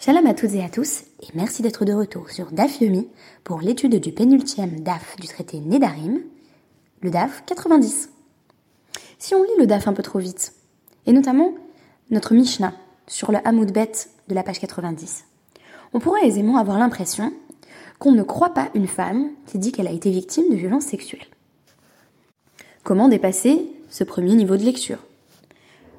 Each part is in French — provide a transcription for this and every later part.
Shalom à toutes et à tous, et merci d'être de retour sur DAF Yomi pour l'étude du pénultième DAF du traité Nedarim, le DAF 90. Si on lit le DAF un peu trop vite, et notamment notre Mishnah sur le Hamoud Bet de la page 90, on pourrait aisément avoir l'impression qu'on ne croit pas une femme qui dit qu'elle a été victime de violences sexuelles. Comment dépasser ce premier niveau de lecture?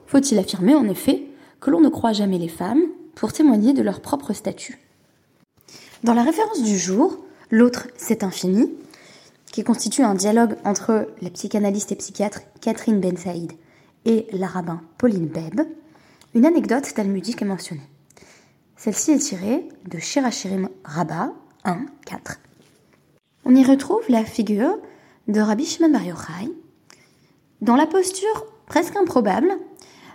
Faut-il affirmer en effet que l'on ne croit jamais les femmes pour témoigner de leur propre statut. Dans la référence du jour, L'autre, c'est infini, qui constitue un dialogue entre la psychanalyste et psychiatre Catherine Ben Saïd et la rabbin Pauline Beb, une anecdote talmudique est mentionnée. Celle-ci est tirée de Shirachirim Rabbah 1, 4. On y retrouve la figure de Rabbi Shimon Bar Yochai dans la posture presque improbable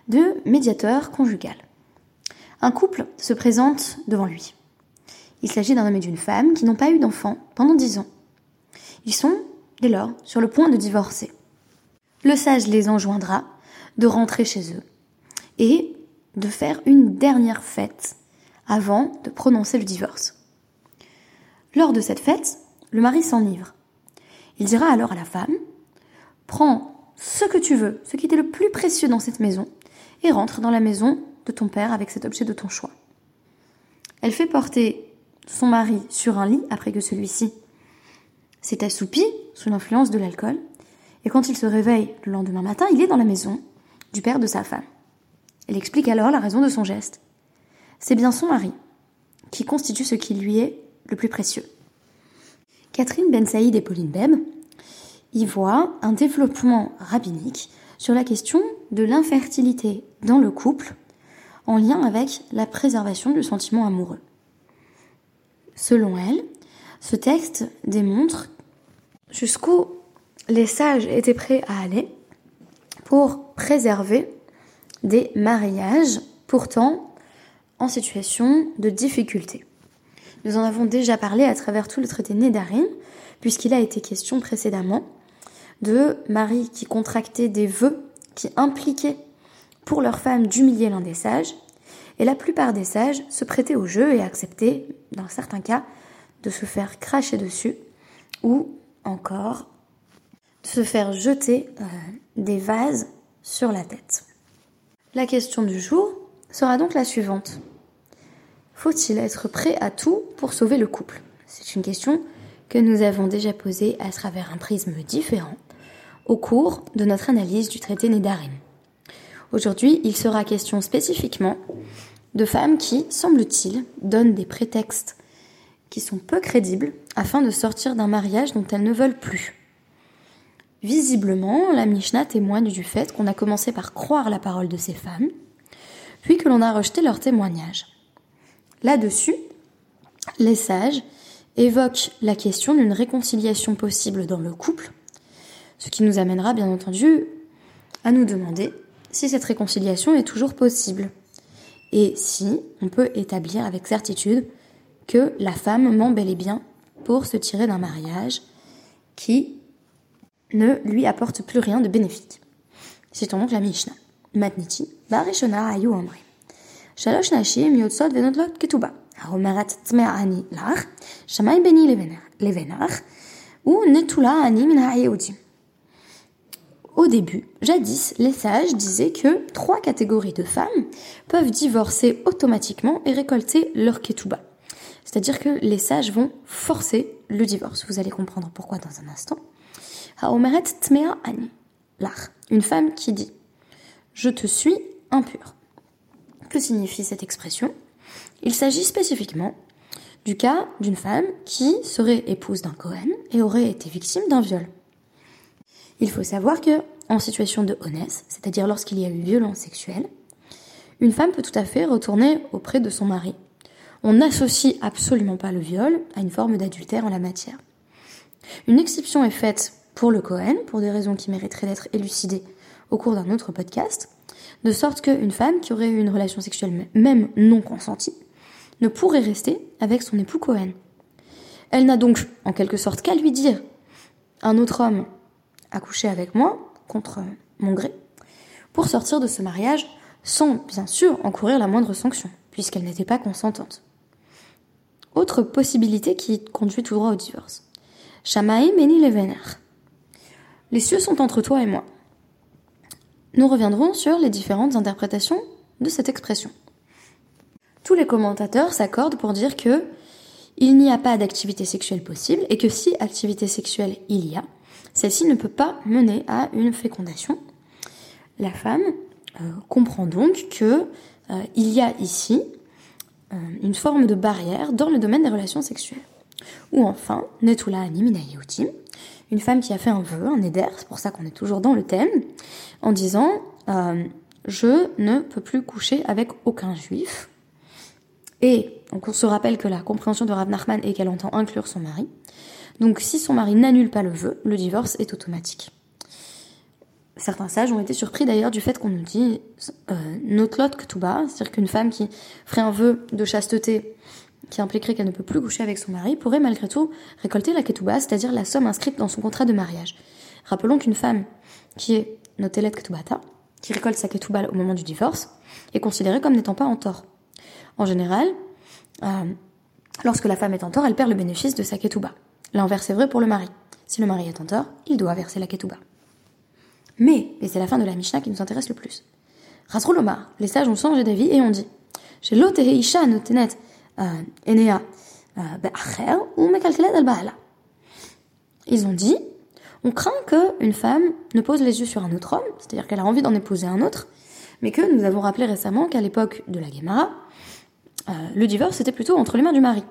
de médiateur conjugal un couple se présente devant lui. Il s'agit d'un homme et d'une femme qui n'ont pas eu d'enfant pendant dix ans. Ils sont, dès lors, sur le point de divorcer. Le sage les enjoindra de rentrer chez eux et de faire une dernière fête avant de prononcer le divorce. Lors de cette fête, le mari s'enivre. Il dira alors à la femme Prends ce que tu veux, ce qui était le plus précieux dans cette maison, et rentre dans la maison de ton père avec cet objet de ton choix. Elle fait porter son mari sur un lit après que celui-ci s'est assoupi sous l'influence de l'alcool, et quand il se réveille le lendemain matin, il est dans la maison du père de sa femme. Elle explique alors la raison de son geste. C'est bien son mari qui constitue ce qui lui est le plus précieux. Catherine Ben Saïd et Pauline Beb y voient un développement rabbinique sur la question de l'infertilité dans le couple en lien avec la préservation du sentiment amoureux. Selon elle, ce texte démontre jusqu'où les sages étaient prêts à aller pour préserver des mariages pourtant en situation de difficulté. Nous en avons déjà parlé à travers tout le traité Nédarim, puisqu'il a été question précédemment de maris qui contractaient des vœux qui impliquaient pour leur femme d'humilier l'un des sages, et la plupart des sages se prêtaient au jeu et acceptaient, dans certains cas, de se faire cracher dessus, ou encore de se faire jeter euh, des vases sur la tête. La question du jour sera donc la suivante. Faut-il être prêt à tout pour sauver le couple? C'est une question que nous avons déjà posée à travers un prisme différent au cours de notre analyse du traité Nédarim. Aujourd'hui, il sera question spécifiquement de femmes qui, semble-t-il, donnent des prétextes qui sont peu crédibles afin de sortir d'un mariage dont elles ne veulent plus. Visiblement, la Mishnah témoigne du fait qu'on a commencé par croire la parole de ces femmes, puis que l'on a rejeté leur témoignage. Là-dessus, les sages évoquent la question d'une réconciliation possible dans le couple, ce qui nous amènera bien entendu à nous demander si cette réconciliation est toujours possible et si on peut établir avec certitude que la femme ment bel et bien pour se tirer d'un mariage qui ne lui apporte plus rien de bénéfique. Citons donc la Mishnah. Matniti, Barishona Ayu Amri. Shalosh Nashi, Miotsot Venotlot Ketuba. Haromarat Tmeani Lach, Shamay Beni Levenach, Ou Netula Ani Minha Yehudim. Au début, jadis, les sages disaient que trois catégories de femmes peuvent divorcer automatiquement et récolter leur ketouba. C'est-à-dire que les sages vont forcer le divorce. Vous allez comprendre pourquoi dans un instant. tmea ani. Une femme qui dit Je te suis impure. Que signifie cette expression? Il s'agit spécifiquement du cas d'une femme qui serait épouse d'un Cohen et aurait été victime d'un viol. Il faut savoir que, en situation de honnête, c'est-à-dire lorsqu'il y a eu violence sexuelle, une femme peut tout à fait retourner auprès de son mari. On n'associe absolument pas le viol à une forme d'adultère en la matière. Une exception est faite pour le Cohen, pour des raisons qui mériteraient d'être élucidées au cours d'un autre podcast, de sorte qu'une femme qui aurait eu une relation sexuelle même non consentie ne pourrait rester avec son époux Cohen. Elle n'a donc en quelque sorte qu'à lui dire un autre homme coucher avec moi, contre mon gré, pour sortir de ce mariage sans, bien sûr, encourir la moindre sanction, puisqu'elle n'était pas consentante. Autre possibilité qui conduit tout droit au divorce. Shamaim eni levener. Les cieux sont entre toi et moi. Nous reviendrons sur les différentes interprétations de cette expression. Tous les commentateurs s'accordent pour dire que il n'y a pas d'activité sexuelle possible et que si activité sexuelle il y a, celle-ci ne peut pas mener à une fécondation. La femme euh, comprend donc que euh, il y a ici euh, une forme de barrière dans le domaine des relations sexuelles. Ou enfin, Netula Animina une femme qui a fait un vœu, un éder, c'est pour ça qu'on est toujours dans le thème, en disant je ne peux plus coucher avec aucun juif. Et on se rappelle que la compréhension de Rav Nachman est qu'elle entend inclure son mari. Donc si son mari n'annule pas le vœu, le divorce est automatique. Certains sages ont été surpris d'ailleurs du fait qu'on nous dit euh, notlot ketuba, c'est-à-dire qu'une femme qui ferait un vœu de chasteté qui impliquerait qu'elle ne peut plus coucher avec son mari pourrait malgré tout récolter la ketuba, c'est-à-dire la somme inscrite dans son contrat de mariage. Rappelons qu'une femme qui est notelet ketubata, qui récolte sa ketouba au moment du divorce, est considérée comme n'étant pas en tort. En général, euh, lorsque la femme est en tort, elle perd le bénéfice de sa ketouba. L'inverse est vrai pour le mari. Si le mari est en tort, il doit verser la ketouba. Mais, et c'est la fin de la Mishnah qui nous intéresse le plus. Omar, les sages ont changé d'avis et ont dit Chez isha notenet euh, enea euh, be'acher ou Ils ont dit on craint qu'une femme ne pose les yeux sur un autre homme, c'est-à-dire qu'elle a envie d'en épouser un autre, mais que nous avons rappelé récemment qu'à l'époque de la Gemara, euh, le divorce était plutôt entre les mains du mari.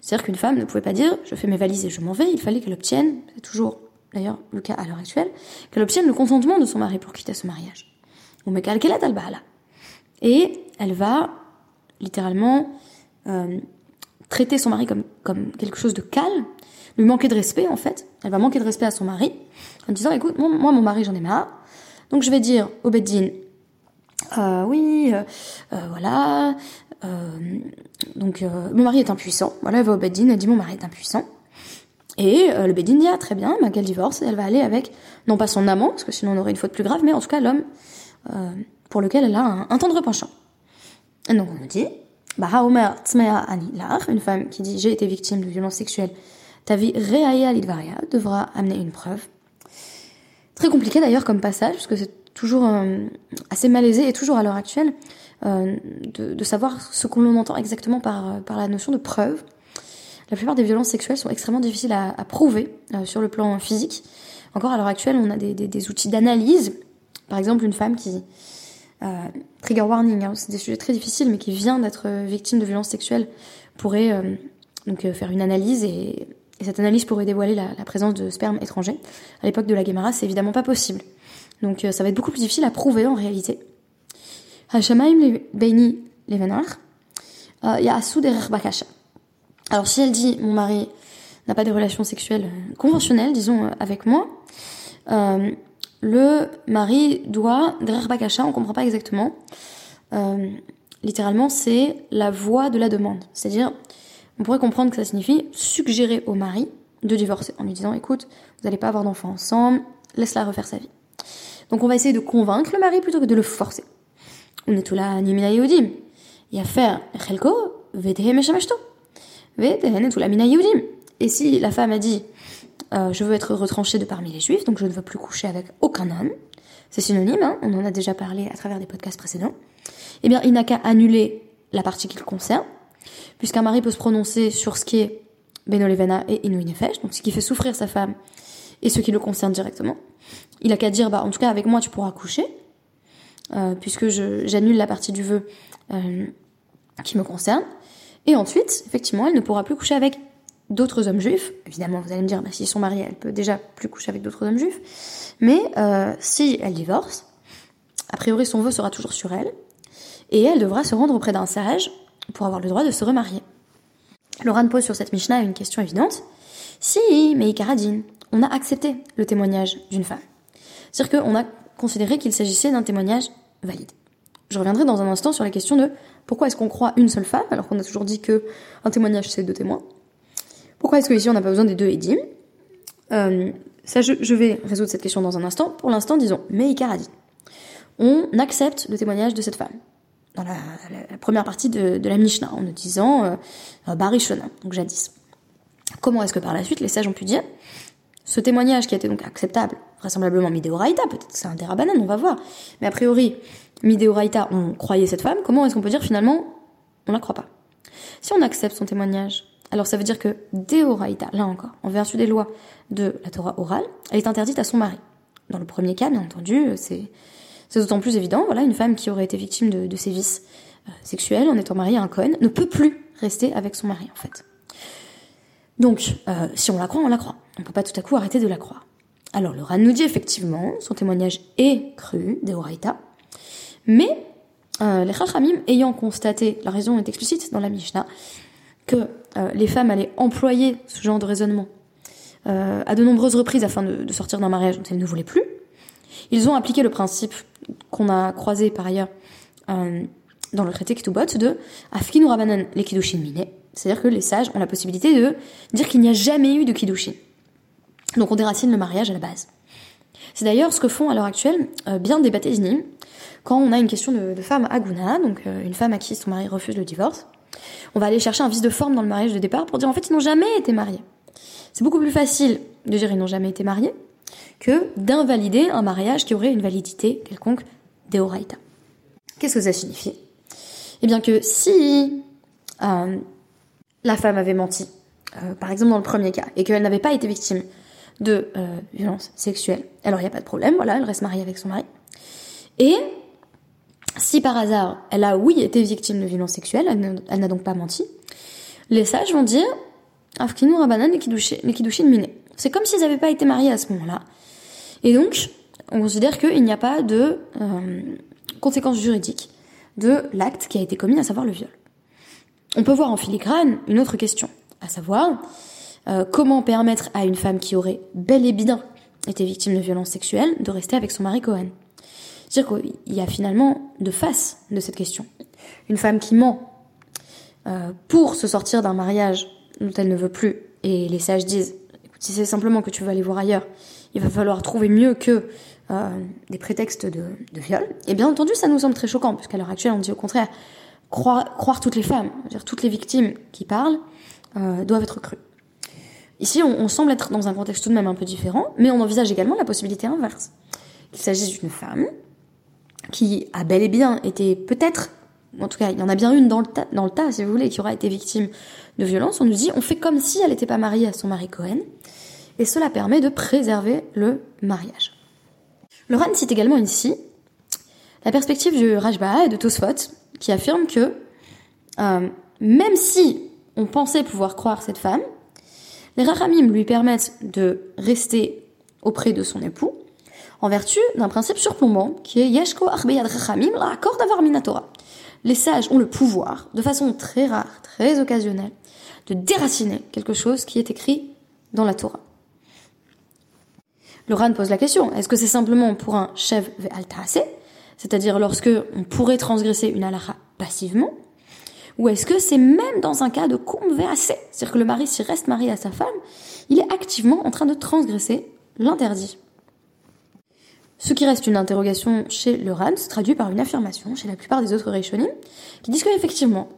C'est-à-dire qu'une femme ne pouvait pas dire je fais mes valises et je m'en vais, il fallait qu'elle obtienne, c'est toujours d'ailleurs le cas à l'heure actuelle, qu'elle obtienne le consentement de son mari pour quitter ce mariage. Et elle va littéralement euh, traiter son mari comme, quelque chose de calme, lui manquer de respect en fait. Elle va manquer de respect à son mari en disant écoute, moi, mon mari j'en ai marre, donc je vais dire au Beddin euh, oui, euh, euh voilà, donc mon mari est impuissant. Voilà, elle va au Beddin, elle dit mon mari est impuissant. Et le Beddin dit ah très bien, bah, qu'elle divorce, elle va aller avec non pas son amant, parce que sinon on aurait une faute plus grave, mais en tout cas l'homme pour lequel elle a un, tendre penchant. Et donc on nous dit bah une femme qui dit j'ai été victime de violences sexuelles ta vie réaya lidvaria devra amener une preuve. Très compliqué d'ailleurs comme passage, parce que c'est toujours euh, assez malaisé et toujours à l'heure actuelle euh, de, savoir ce qu'on entend exactement par, euh, par la notion de preuve. La plupart des violences sexuelles sont extrêmement difficiles à, prouver sur le plan physique. Encore à l'heure actuelle, on a des, outils d'analyse. Par exemple, une femme qui, trigger warning, hein, c'est des sujets très difficiles, mais qui vient d'être victime de violences sexuelles, pourrait donc faire une analyse et et cette analyse pourrait dévoiler la, présence de sperme étranger. À l'époque de la Gemara, c'est évidemment pas possible. Donc euh, ça va être beaucoup plus difficile à prouver en réalité. Euh, y a Bakasha. Alors si elle dit mon mari n'a pas de relation sexuelle conventionnelle, disons, avec moi, euh, le mari doit, derrière Bakasha, on comprend pas exactement, littéralement c'est la voix de la demande. C'est-à-dire, on pourrait comprendre que ça signifie suggérer au mari de divorcer en lui disant écoute, vous n'allez pas avoir d'enfants ensemble, laisse-la refaire sa vie. Donc on va essayer de convaincre le mari plutôt que de le forcer. Et si la femme a dit euh, je veux être retranchée de parmi les juifs, donc je ne veux plus coucher avec aucun homme, c'est synonyme, hein, on en a déjà parlé à travers des podcasts précédents, eh bien il n'a qu'à annuler la partie qui le concerne, puisqu'un mari peut se prononcer sur ce qui est Benolevena et Inouï donc ce qui fait souffrir sa femme et ce qui le concerne directement. Il a qu'à dire, bah, en tout cas, avec moi, tu pourras coucher, euh, puisque j'annule la partie du vœu euh, qui me concerne. Et ensuite, effectivement, elle ne pourra plus coucher avec d'autres hommes juifs. Évidemment, vous allez me dire, bah, si son mari, elle peut déjà plus coucher avec d'autres hommes juifs. Mais euh, si elle divorce, a priori, son vœu sera toujours sur elle, et elle devra se rendre auprès d'un sage pour avoir le droit de se remarier. Laurent pose sur cette Mishnah une question évidente. Si, mais on a accepté le témoignage d'une femme. C'est-à-dire qu'on a considéré qu'il s'agissait d'un témoignage valide. Je reviendrai dans un instant sur la question de pourquoi est-ce qu'on croit une seule femme alors qu'on a toujours dit que un témoignage c'est deux témoins. Pourquoi est-ce qu'ici on n'a pas besoin des deux édimes euh, je, vais résoudre cette question dans un instant. Pour l'instant, disons, mais Ikaradine. On accepte le témoignage de cette femme. dans la, première partie de, la Mishnah, en nous disant euh, Barishona, donc jadis. Comment est-ce que par la suite les sages ont pu dire ce témoignage qui a été donc acceptable, vraisemblablement Midéoraïta, peut-être c'est un Derabanan, on va voir, mais a priori, Midéoraïta, on croyait cette femme, comment est-ce qu'on peut dire finalement on la croit pas? Si on accepte son témoignage, alors ça veut dire que Deoraïta, là encore, en vertu des lois de la Torah orale, elle est interdite à son mari. Dans le premier cas, bien entendu, c'est d'autant plus évident, voilà, une femme qui aurait été victime de, de sévices euh, sexuels en étant mariée à un Cohen ne peut plus rester avec son mari, en fait. Donc, euh, si on la croit, on la croit. On peut pas tout à coup arrêter de la croire. Alors, le Ran nous dit effectivement, son témoignage est cru, des mais euh, les Chachamim, ayant constaté, la raison est explicite dans la Mishnah, que les femmes allaient employer ce genre de raisonnement à de nombreuses reprises afin de, de sortir d'un mariage dont elles ne voulaient plus, ils ont appliqué le principe qu'on a croisé par ailleurs euh, dans le traité Ketubot de Afkin ou Rabanan les Kiddushin Mine. C'est-à-dire que les sages ont la possibilité de dire qu'il n'y a jamais eu de Kiddushin. Donc on déracine le mariage à la base. C'est d'ailleurs ce que font à l'heure actuelle euh, bien des baptismes quand on a une question de, femme aguna, donc euh, une femme à qui son mari refuse le divorce. On va aller chercher un vice de forme dans le mariage de départ pour dire en fait ils n'ont jamais été mariés. C'est beaucoup plus facile de dire ils n'ont jamais été mariés que d'invalider un mariage qui aurait une validité quelconque d'Eoraita. Qu'est-ce que ça signifie? Eh bien que si euh, la femme avait menti, par exemple dans le premier cas, et qu'elle n'avait pas été victime de euh, violence sexuelle, alors il n'y a pas de problème, voilà, elle reste mariée avec son mari. Et si par hasard elle a, oui, été victime de violence sexuelle, elle n'a donc pas menti, les sages vont dire Afkinu Rabanan et Kidushin Mine. C'est comme s'ils n'avaient pas été mariés à ce moment-là. Et donc, on considère qu'il n'y a pas de euh, conséquences juridiques de l'acte qui a été commis, à savoir le viol. On peut voir en filigrane une autre question, à savoir euh, comment permettre à une femme qui aurait bel et bien été victime de violences sexuelles de rester avec son mari Cohen? C'est-à-dire qu'il y a finalement deux faces de cette question. Une femme qui ment euh, pour se sortir d'un mariage dont elle ne veut plus, et les sages disent si c'est simplement que tu veux aller voir ailleurs, il va falloir trouver mieux que euh, des prétextes de, viol. Et bien entendu, ça nous semble très choquant, puisqu'à l'heure actuelle, on dit au contraire, croire, toutes les femmes, dire toutes les victimes qui parlent, doivent être crues. Ici, on, semble être dans un contexte tout de même un peu différent, mais on envisage également la possibilité inverse. Qu'il s'agisse d'une femme qui a bel et bien été peut-être, en tout cas, il y en a bien une dans le, tas, si vous voulez, qui aura été victime de violence. On nous dit, on fait comme si elle n'était pas mariée à son mari Cohen, et cela permet de préserver le mariage. Le RAN cite également ici la perspective du Rajba et de Tosfot, qui affirme que euh, même si on pensait pouvoir croire cette femme, les Rachamim lui permettent de rester auprès de son époux en vertu d'un principe surplombant qui est Yeshko Arbeyad Rachamim la accord d'avoir Minatora. Les sages ont le pouvoir, de façon très rare, très occasionnelle, de déraciner quelque chose qui est écrit dans la Torah. Le Ran pose la question, est-ce que c'est simplement pour un chef ve'altase, c'est-à-dire lorsque on pourrait transgresser une halakha passivement, ou est-ce que c'est même dans un cas de ve'ase, c'est-à-dire que le mari, s'il reste marié à sa femme, il est activement en train de transgresser l'interdit. Ce qui reste une interrogation chez le Ran se traduit par une affirmation chez la plupart des autres Reishonim, qui disent qu'effectivement,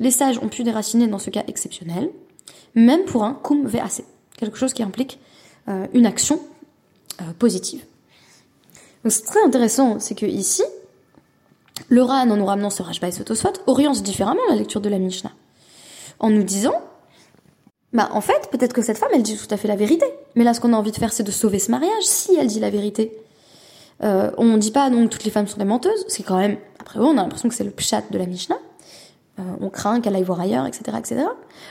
les sages ont pu déraciner dans ce cas exceptionnel, même pour un kum ve'ase, quelque chose qui implique euh, une action euh, positive. Donc c'est très intéressant, c'est que ici, le Ran, en nous ramenant ce Rajba et ce Tosfot, oriente différemment la lecture de la Mishnah. En nous disant, bah en fait, peut-être que cette femme, elle dit tout à fait la vérité. Mais là, ce qu'on a envie de faire, c'est de sauver ce mariage, si elle dit la vérité. Euh, on ne dit pas donc toutes les femmes sont des menteuses, c'est quand même, après on a l'impression que c'est le pchat de la Mishnah. Euh, on craint qu'elle aille voir ailleurs, etc., etc.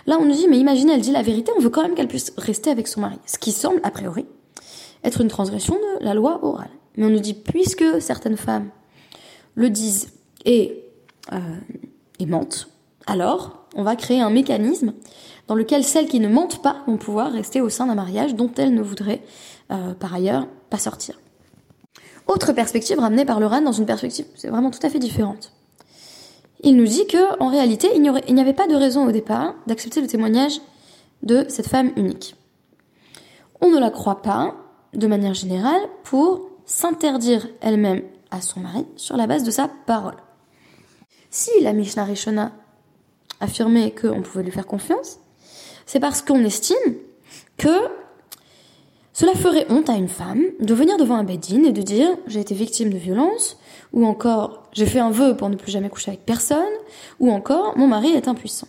Là, on nous dit, mais imaginez, elle dit la vérité, on veut quand même qu'elle puisse rester avec son mari. Ce qui semble, a priori, être une transgression de la loi orale. Mais on nous dit, puisque certaines femmes le disent et, euh, et mentent, alors on va créer un mécanisme dans lequel celles qui ne mentent pas vont pouvoir rester au sein d'un mariage dont elles ne voudraient euh, par ailleurs pas sortir. Autre perspective ramenée par le RAN dans une perspective, c'est vraiment tout à fait différente. Il nous dit que, en réalité, il n'y avait pas de raison au départ d'accepter le témoignage de cette femme unique. On ne la croit pas, de manière générale, pour s'interdire elle-même à son mari sur la base de sa parole. Si la Mishnah Rishona affirmait qu'on pouvait lui faire confiance, c'est parce qu'on estime que cela ferait honte à une femme de venir devant un beddin et de dire j'ai été victime de violence, ou encore j'ai fait un vœu pour ne plus jamais coucher avec personne, ou encore mon mari est impuissant.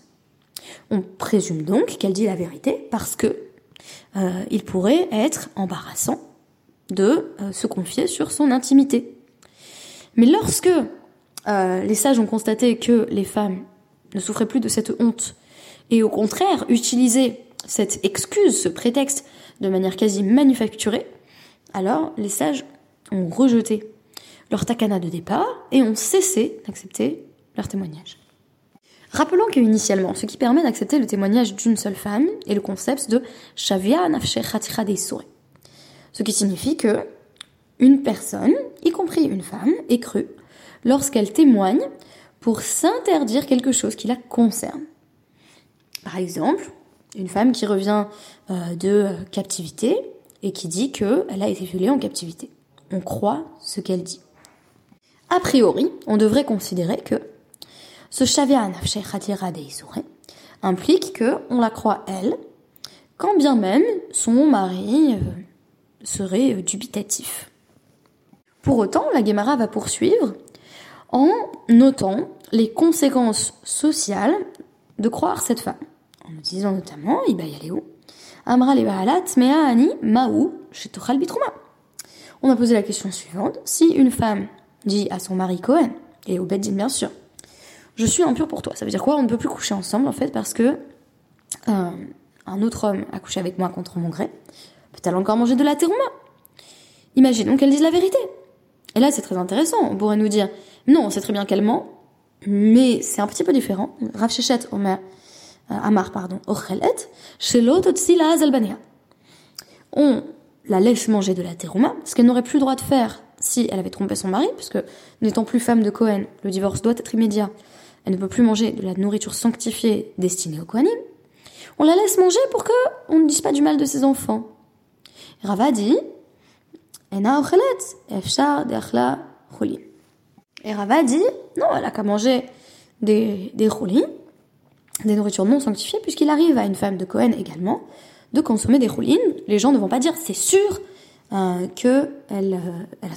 On présume donc qu'elle dit la vérité parce que euh, il pourrait être embarrassant de euh, se confier sur son intimité. Mais lorsque euh, les sages ont constaté que les femmes ne souffraient plus de cette honte et au contraire utilisaient cette excuse, ce prétexte de manière quasi manufacturée, alors les sages ont rejeté leur takana de départ et ont cessé d'accepter leur témoignage. Rappelons qu'initialement, ce qui permet d'accepter le témoignage d'une seule femme est le concept de Shavia Nafshe Ce qui signifie que une personne, y compris une femme, est crue lorsqu'elle témoigne pour s'interdire quelque chose qui la concerne. Par exemple, une femme qui revient euh, de captivité et qui dit qu'elle a été violée en captivité. On croit ce qu'elle dit. A priori, on devrait considérer que ce Shavia Khatira implique que on la croit elle, quand bien même son mari euh, serait dubitatif. Pour autant, la Gemara va poursuivre en notant les conséquences sociales de croire cette femme. En disant notamment, Amra ani maou On a posé la question suivante, si une femme dit à son mari Cohen, et au Beddin bien sûr, je suis impure pour toi, ça veut dire quoi? On ne peut plus coucher ensemble en fait parce que euh, un autre homme a couché avec moi contre mon gré, peut-elle encore manger de la terouma? Imaginons qu'elle dise la vérité. Et là c'est très intéressant, on pourrait nous dire, non, on sait très bien qu'elle ment, mais c'est un petit peu différent. Rav Shechet Omer euh, Amar, pardon, On la laisse manger de la terouma, ce qu'elle n'aurait plus le droit de faire si elle avait trompé son mari, puisque n'étant plus femme de Cohen, le divorce doit être immédiat. Elle ne peut plus manger de la nourriture sanctifiée destinée au Kohanim. On la laisse manger pour que on ne dise pas du mal de ses enfants. Rava dit, Ena efshar Et Rava dit, non, elle a qu'à manger des, des des nourritures non sanctifiées, puisqu'il arrive à une femme de Cohen également de consommer des roulines. Les gens ne vont pas dire c'est sûr euh, que elle, euh, a,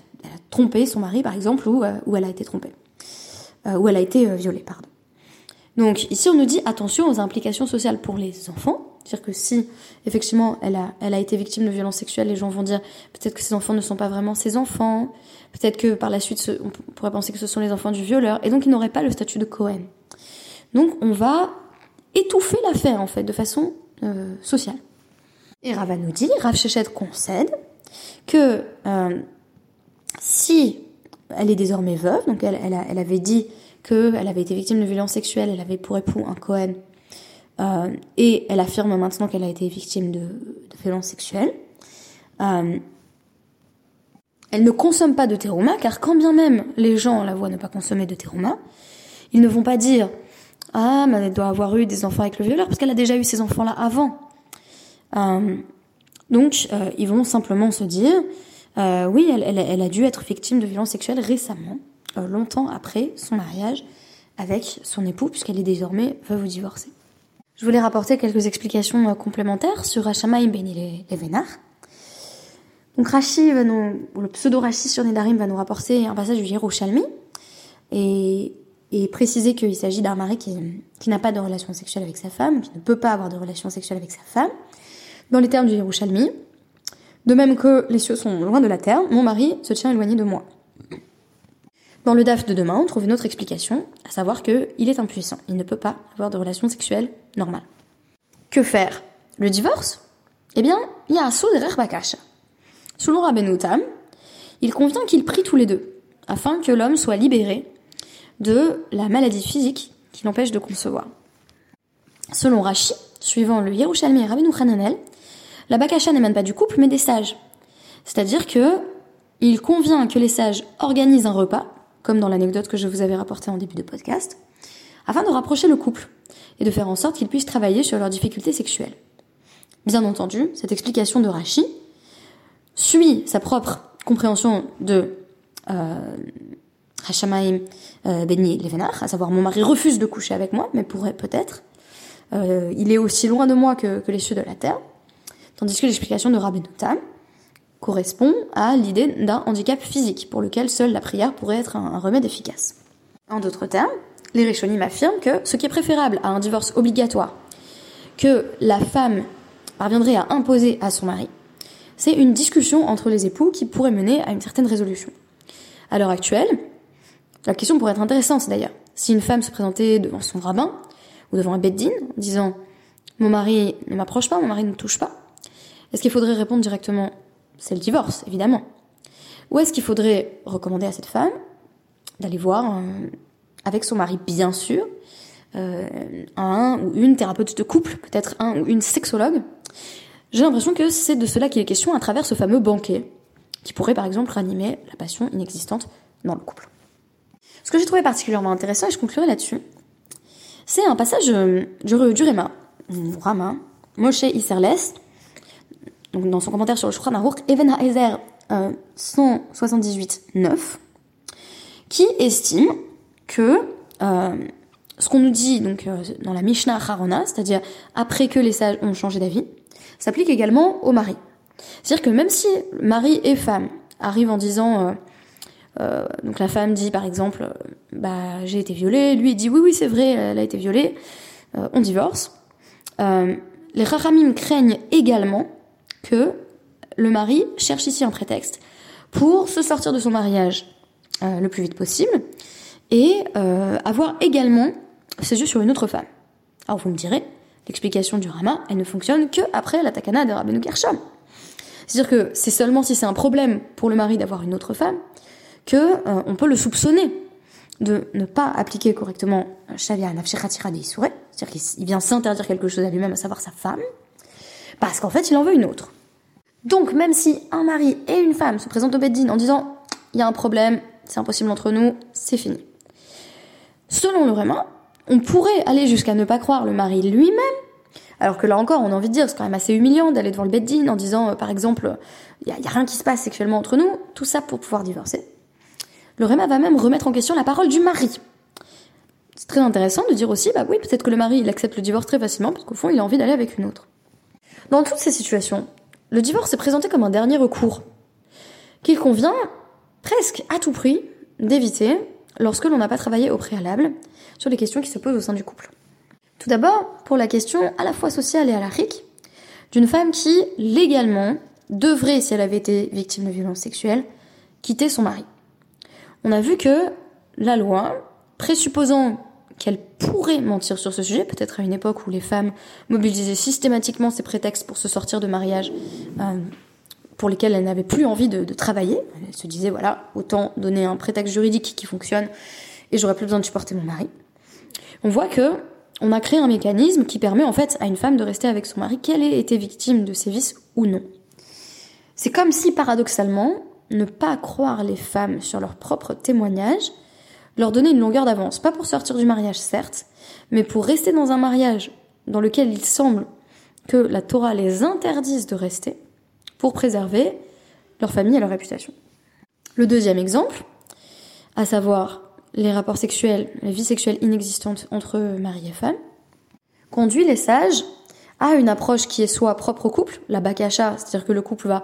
trompé son mari, par exemple, ou, euh, elle a été trompée, euh, ou elle a été euh, violée, pardon. Donc ici, on nous dit attention aux implications sociales pour les enfants. C'est-à-dire que si effectivement elle a, elle a été victime de violences sexuelles, les gens vont dire peut-être que ces enfants ne sont pas vraiment ses enfants, peut-être que par la suite on pourrait penser que ce sont les enfants du violeur, et donc ils n'auraient pas le statut de Cohen. Donc on va étouffer l'affaire en fait de façon euh, sociale. Et Rava nous dit, Rav Shechet concède que euh, si elle est désormais veuve, donc elle, elle, elle avait dit qu'elle avait été victime de violences sexuelles, elle avait pour époux un Cohen, euh, et elle affirme maintenant qu'elle a été victime de, violences sexuelles. Euh, elle ne consomme pas de terouma, car quand bien même les gens la voient ne pas consommer de terouma, ils ne vont pas dire ah, mais elle doit avoir eu des enfants avec le violeur parce qu'elle a déjà eu ces enfants-là avant. Euh, donc, ils vont simplement se dire, oui, elle, a dû être victime de violences sexuelles récemment, longtemps après son mariage avec son époux, puisqu'elle est désormais veuve ou divorcée. Je voulais rapporter quelques explications euh, complémentaires sur Hachamaim Beni Levenar. Donc Rashi va nous, le pseudo Rashi sur Nedarim va nous rapporter un passage du Yerushalmi, et et préciser qu'il s'agit d'un mari qui, qui n'a pas de relation sexuelle avec sa femme, qui ne peut pas avoir de relation sexuelle avec sa femme, dans les termes du Yerushalmi. De même que les cieux sont loin de la terre, mon mari se tient éloigné de moi. Dans le DAF de demain, on trouve une autre explication, à savoir qu'il est impuissant, il ne peut pas avoir de relation sexuelle normale. Que faire? Le divorce? Eh bien, il y a un saut derrière Bakasha. Selon Rabbeinu Tam, il convient qu'ils prient tous les deux, afin que l'homme soit libéré de la maladie physique qui l'empêche de concevoir. Selon Rashi, suivant le Yerushalmi et Rabbeinu Hananel, la bakasha n'émane pas du couple mais des sages. C'est-à-dire que il convient que les sages organisent un repas, comme dans l'anecdote que je vous avais rapportée en début de podcast, afin de rapprocher le couple et de faire en sorte qu'ils puissent travailler sur leurs difficultés sexuelles. Bien entendu, cette explication de Rashi suit sa propre compréhension de euh, euh, Beni Levenar, à savoir mon mari refuse de coucher avec moi, mais pourrait peut-être. Euh, il est aussi loin de moi que, les cieux de la terre. Tandis que l'explication de Rabbi correspond à l'idée d'un handicap physique, pour lequel seule la prière pourrait être un, remède efficace. En d'autres termes, les Rishonim affirment que ce qui est préférable à un divorce obligatoire, que la femme parviendrait à imposer à son mari, c'est une discussion entre les époux qui pourrait mener à une certaine résolution. À l'heure actuelle, la question pourrait être intéressante d'ailleurs. Si une femme se présentait devant son rabbin ou devant un beddin en disant mon mari ne m'approche pas, mon mari ne me touche pas, est-ce qu'il faudrait répondre directement c'est le divorce, évidemment Ou est-ce qu'il faudrait recommander à cette femme d'aller voir euh, avec son mari, bien sûr, euh, un ou une thérapeute de couple, peut-être un ou une sexologue? J'ai l'impression que c'est de cela qu'il est question à travers ce fameux banquet, qui pourrait par exemple ranimer la passion inexistante dans le couple. Ce que j'ai trouvé particulièrement intéressant, et je conclurai là-dessus, c'est un passage euh, du, du Réma, Rama, Moshe Isserles, donc dans son commentaire sur le Shulchan Aruch, Even Haezer euh, 178.9, qui estime que euh, ce qu'on nous dit donc euh, dans la Mishnah Harona, c'est-à-dire après que les sages ont changé d'avis, s'applique également au mari. C'est-à-dire que même si mari et femme arrivent en disant euh, euh, donc la femme dit par exemple, euh, bah j'ai été violée, lui dit oui oui c'est vrai, elle a été violée, on divorce. les rachamim craignent également que le mari cherche ici un prétexte pour se sortir de son mariage le plus vite possible et avoir également ses yeux sur une autre femme. Alors vous me direz, l'explication du Rama, elle ne fonctionne que après la takana de Rabbeinu Gershom. C'est-à-dire que c'est seulement si c'est un problème pour le mari d'avoir une autre femme que euh, on peut le soupçonner de ne pas appliquer correctement Shavia Nafshechatira des c'est-à-dire qu'il vient s'interdire quelque chose à lui-même, à savoir sa femme, parce qu'en fait il en veut une autre. Donc même si un mari et une femme se présentent au Beddin en disant il y a un problème, c'est impossible entre nous, c'est fini. Selon le Réma, on pourrait aller jusqu'à ne pas croire le mari lui-même, alors que là encore, on a envie de dire, c'est quand même assez humiliant d'aller devant le Beddin en disant, euh, par exemple, il n'y a, rien qui se passe sexuellement entre nous, tout ça pour pouvoir divorcer. Le Réma va même remettre en question la parole du mari. C'est très intéressant de dire aussi, bah oui, peut-être que le mari, il accepte le divorce très facilement, parce qu'au fond, il a envie d'aller avec une autre. Dans toutes ces situations, le divorce est présenté comme un dernier recours, qu'il convient presque à tout prix d'éviter lorsque l'on n'a pas travaillé au préalable sur les questions qui se posent au sein du couple. Tout d'abord, pour la question à la fois sociale et à d'une femme qui, légalement, devrait, si elle avait été victime de violences sexuelles, quitter son mari on a vu que la loi, présupposant qu'elle pourrait mentir sur ce sujet, peut-être à une époque où les femmes mobilisaient systématiquement ces prétextes pour se sortir de mariage euh, pour lesquels elles n'avaient plus envie de, travailler. Elles se disaient, voilà, autant donner un prétexte juridique qui fonctionne et j'aurais plus besoin de supporter mon mari. On voit que on a créé un mécanisme qui permet en fait à une femme de rester avec son mari, qu'elle ait été victime de sévices ou non. C'est comme si paradoxalement, ne pas croire les femmes sur leurs propres témoignages, leur donner une longueur d'avance, pas pour sortir du mariage certes, mais pour rester dans un mariage dans lequel il semble que la Torah les interdise de rester, pour préserver leur famille et leur réputation. Le deuxième exemple, à savoir les rapports sexuels, la vie sexuelle inexistante entre mari et femme, conduit les sages à une approche qui est soit propre au couple, la bakasha, c'est-à-dire que le couple va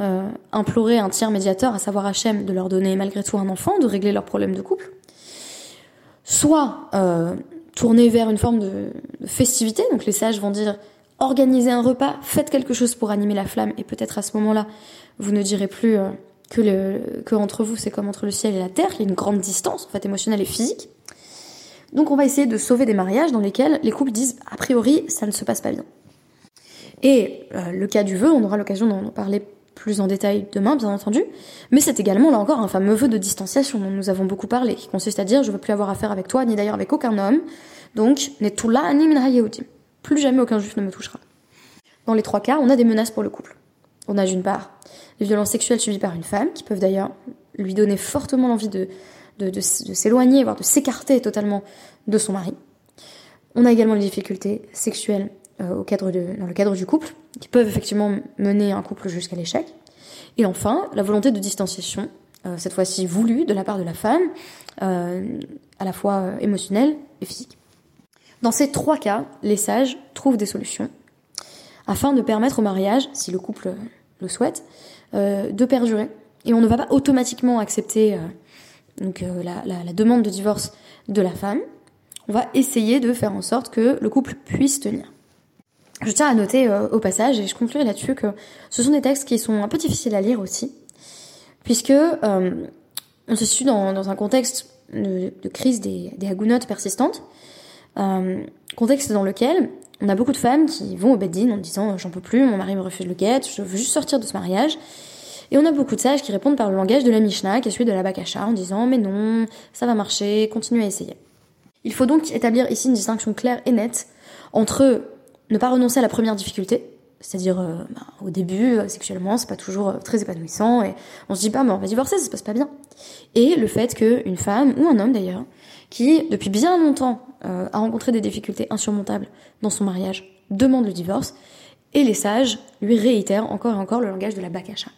euh, implorer un tiers médiateur, à savoir Hachem, de leur donner malgré tout un enfant, de régler leurs problèmes de couple, soit euh, tourner vers une forme de, festivité, donc les sages vont dire organisez un repas, faites quelque chose pour animer la flamme, et peut-être à ce moment-là, vous ne direz plus euh, que, le, que entre vous c'est comme entre le ciel et la terre, il y a une grande distance, en fait émotionnelle et physique. Donc on va essayer de sauver des mariages dans lesquels les couples disent a priori ça ne se passe pas bien. Et le cas du vœu, on aura l'occasion d'en parler plus en détail demain, bien entendu, mais c'est également là encore un fameux vœu de distanciation dont nous avons beaucoup parlé, qui consiste à dire je veux plus avoir affaire avec toi, ni d'ailleurs avec aucun homme, donc là ni Plus jamais aucun juif ne me touchera. Dans les trois cas, on a des menaces pour le couple. On a d'une part les violences sexuelles subies par une femme, qui peuvent d'ailleurs lui donner fortement l'envie de, de, de s'éloigner, voire de s'écarter totalement de son mari. On a également les difficultés sexuelles au cadre de, dans le cadre du couple, qui peuvent effectivement mener un couple jusqu'à l'échec. Et enfin, la volonté de distanciation cette fois-ci voulu de la part de la femme, à la fois émotionnelle et physique. Dans ces trois cas, les sages trouvent des solutions afin de permettre au mariage, si le couple le souhaite, de perdurer. Et on ne va pas automatiquement accepter donc, la demande de divorce de la femme. On va essayer de faire en sorte que le couple puisse tenir. Je tiens à noter euh, au passage, et je conclurai là-dessus, que ce sont des textes qui sont un peu difficiles à lire aussi, puisque euh, on se situe dans, dans un contexte de, de crise des, des hagounotes persistantes, euh, contexte dans lequel on a beaucoup de femmes qui vont au beddin en disant j'en peux plus, mon mari me refuse le guet, je veux juste sortir de ce mariage. Et on a beaucoup de sages qui répondent par le langage de la Mishnah, qui est celui de la Bakasha, en disant mais non, ça va marcher, continue à essayer. Il faut donc établir ici une distinction claire et nette entre ne pas renoncer à la première difficulté, c'est-à-dire euh, bah, au début, euh, sexuellement, c'est pas toujours euh, très épanouissant et on se dit pas, mais on va divorcer, ça se passe pas bien. Et le fait qu'une femme, ou un homme d'ailleurs, qui depuis bien longtemps a rencontré des difficultés insurmontables dans son mariage, demande le divorce, et les sages lui réitèrent encore et encore le langage de la bakasha.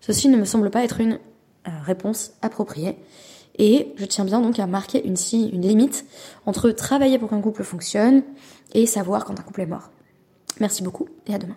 Ceci ne me semble pas être une réponse appropriée. Et je tiens bien donc à marquer une, une limite entre travailler pour qu'un couple fonctionne et savoir quand un couple est mort. Merci beaucoup et à demain.